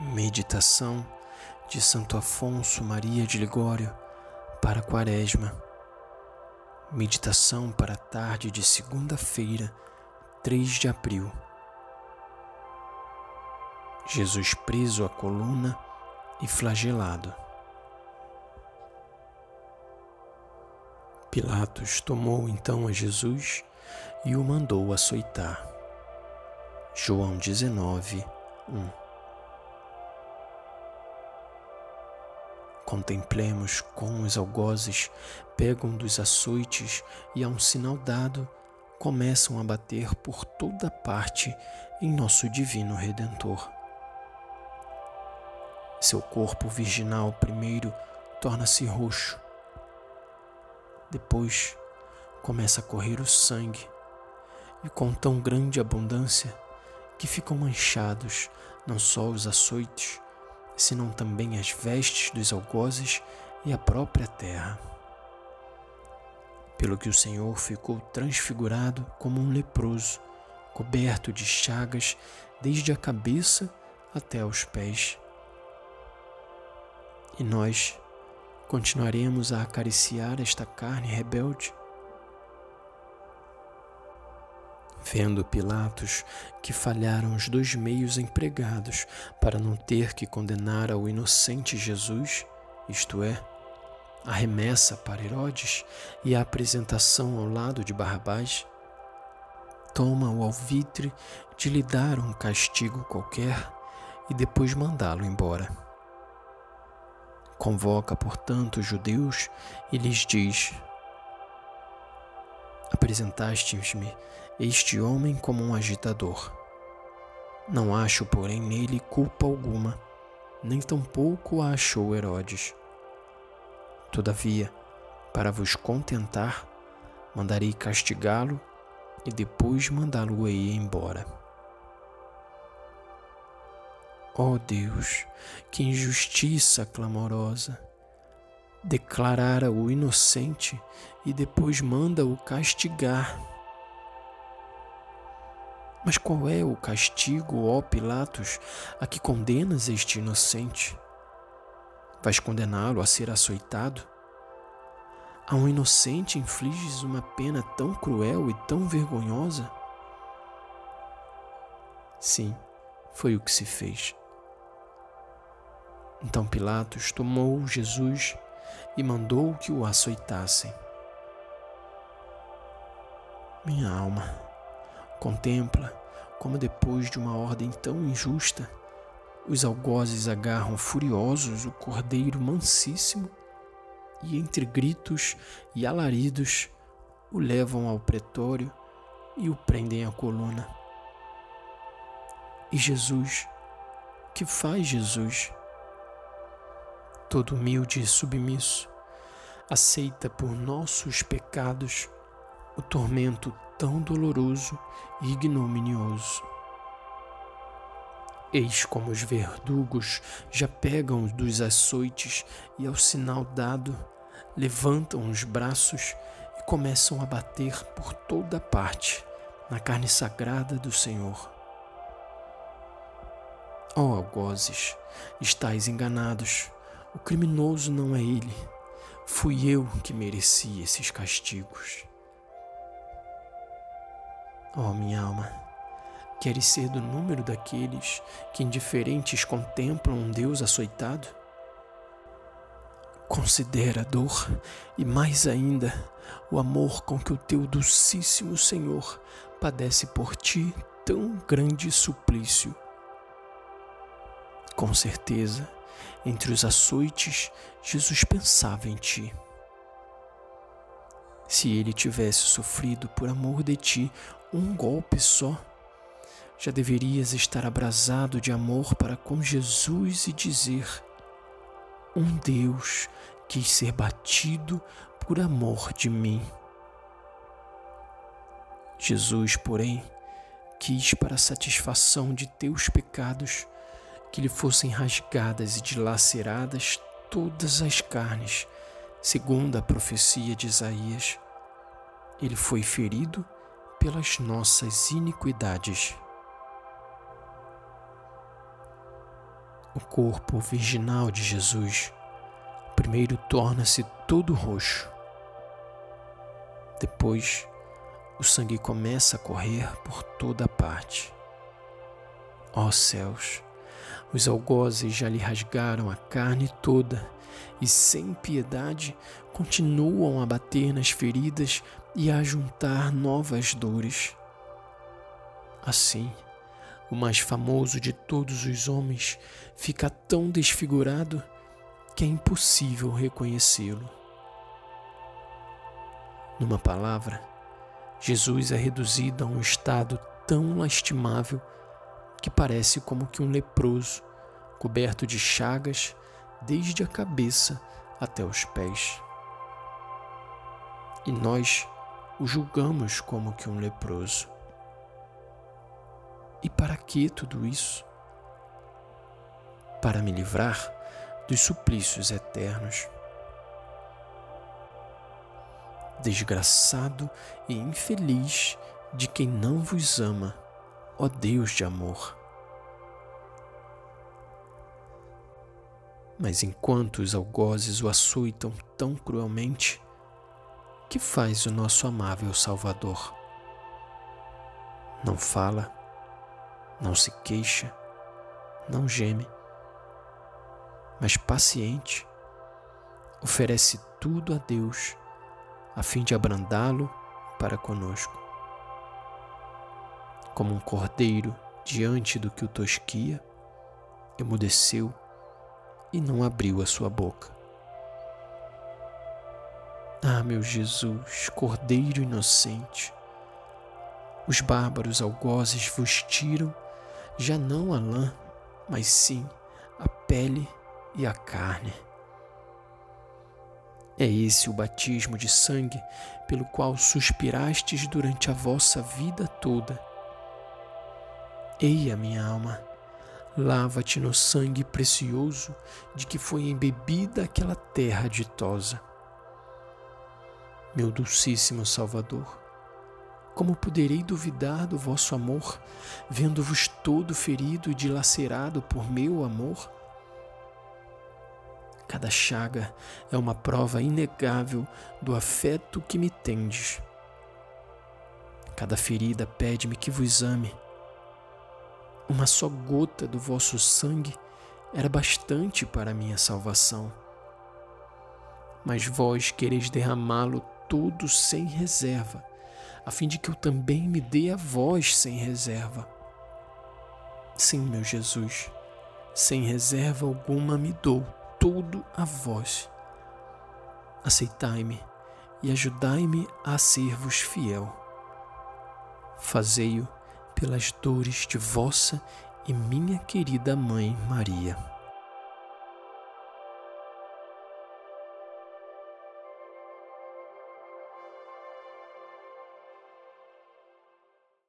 Meditação de Santo Afonso Maria de Ligório para Quaresma. Meditação para a tarde de segunda-feira, 3 de abril. Jesus preso à coluna e flagelado. Pilatos tomou então a Jesus e o mandou açoitar. João 19, 1 Contemplemos como os algozes pegam dos açoites e, a um sinal dado, começam a bater por toda parte em nosso Divino Redentor. Seu corpo virginal primeiro torna-se roxo, depois começa a correr o sangue, e com tão grande abundância que ficam manchados não só os açoites, senão também as vestes dos algozes e a própria terra. Pelo que o Senhor ficou transfigurado como um leproso, coberto de chagas desde a cabeça até os pés. E nós continuaremos a acariciar esta carne rebelde? Vendo Pilatos que falharam os dois meios empregados para não ter que condenar ao inocente Jesus, isto é, a remessa para Herodes e a apresentação ao lado de Barrabás, toma o alvitre de lhe dar um castigo qualquer e depois mandá-lo embora. Convoca, portanto, os judeus e lhes diz: Apresentastes-me este homem como um agitador. Não acho, porém, nele culpa alguma, nem tampouco a achou Herodes. Todavia, para vos contentar, mandarei castigá-lo e depois mandá-lo-ei embora. Ó oh Deus, que injustiça clamorosa! Declarara o inocente e depois manda-o castigar mas qual é o castigo, ó Pilatos, a que condenas este inocente? Vais condená-lo a ser açoitado? A um inocente infliges uma pena tão cruel e tão vergonhosa? Sim, foi o que se fez. Então Pilatos tomou Jesus e mandou que o açoitassem. Minha alma Contempla como, depois de uma ordem tão injusta, os algozes agarram furiosos o cordeiro mansíssimo e, entre gritos e alaridos, o levam ao pretório e o prendem à coluna. E Jesus, que faz Jesus? Todo humilde e submisso, aceita por nossos pecados o tormento tão doloroso e ignominioso. Eis como os verdugos já pegam dos açoites e, ao sinal dado, levantam os braços e começam a bater por toda parte na carne sagrada do Senhor. Ó oh, algozes, estáis enganados. O criminoso não é ele. Fui eu que mereci esses castigos. Oh, minha alma, queres ser do número daqueles que indiferentes contemplam um Deus açoitado? Considera a dor e mais ainda o amor com que o teu docíssimo Senhor padece por ti tão grande suplício. Com certeza, entre os açoites, Jesus pensava em ti. Se ele tivesse sofrido por amor de ti um golpe só, já deverias estar abrasado de amor para com Jesus e dizer: Um Deus quis ser batido por amor de mim. Jesus, porém, quis para satisfação de teus pecados que lhe fossem rasgadas e dilaceradas todas as carnes, segundo a profecia de Isaías. Ele foi ferido pelas nossas iniquidades. O corpo virginal de Jesus primeiro torna-se todo roxo. Depois, o sangue começa a correr por toda parte. Ó céus, os algozes já lhe rasgaram a carne toda e, sem piedade, continuam a bater nas feridas e a juntar novas dores. Assim, o mais famoso de todos os homens fica tão desfigurado que é impossível reconhecê-lo. Numa palavra, Jesus é reduzido a um estado tão lastimável que parece como que um leproso, coberto de chagas desde a cabeça até os pés. E nós o julgamos como que um leproso. E para que tudo isso? Para me livrar dos suplícios eternos. Desgraçado e infeliz de quem não vos ama, ó Deus de amor. Mas enquanto os algozes o açoitam tão cruelmente, que faz o nosso amável Salvador? Não fala, não se queixa, não geme, mas paciente, oferece tudo a Deus a fim de abrandá-lo para conosco. Como um cordeiro diante do que o tosquia, emudeceu e não abriu a sua boca. Ah, meu Jesus, Cordeiro inocente, os bárbaros algozes vos tiram já não a lã, mas sim a pele e a carne. É esse o batismo de sangue pelo qual suspirastes durante a vossa vida toda. Eia, minha alma, lava-te no sangue precioso de que foi embebida aquela terra ditosa. Meu dulcíssimo Salvador, como poderei duvidar do vosso amor, vendo-vos todo ferido e dilacerado por meu amor? Cada chaga é uma prova inegável do afeto que me tendes. Cada ferida pede-me que vos ame. Uma só gota do vosso sangue era bastante para minha salvação. Mas vós quereis derramá-lo todo sem reserva, a fim de que eu também me dê a vós sem reserva. Sim, meu Jesus, sem reserva alguma me dou tudo a vós. Aceitai-me e ajudai-me a ser-vos fiel. Fazei-o pelas dores de vossa e minha querida Mãe Maria.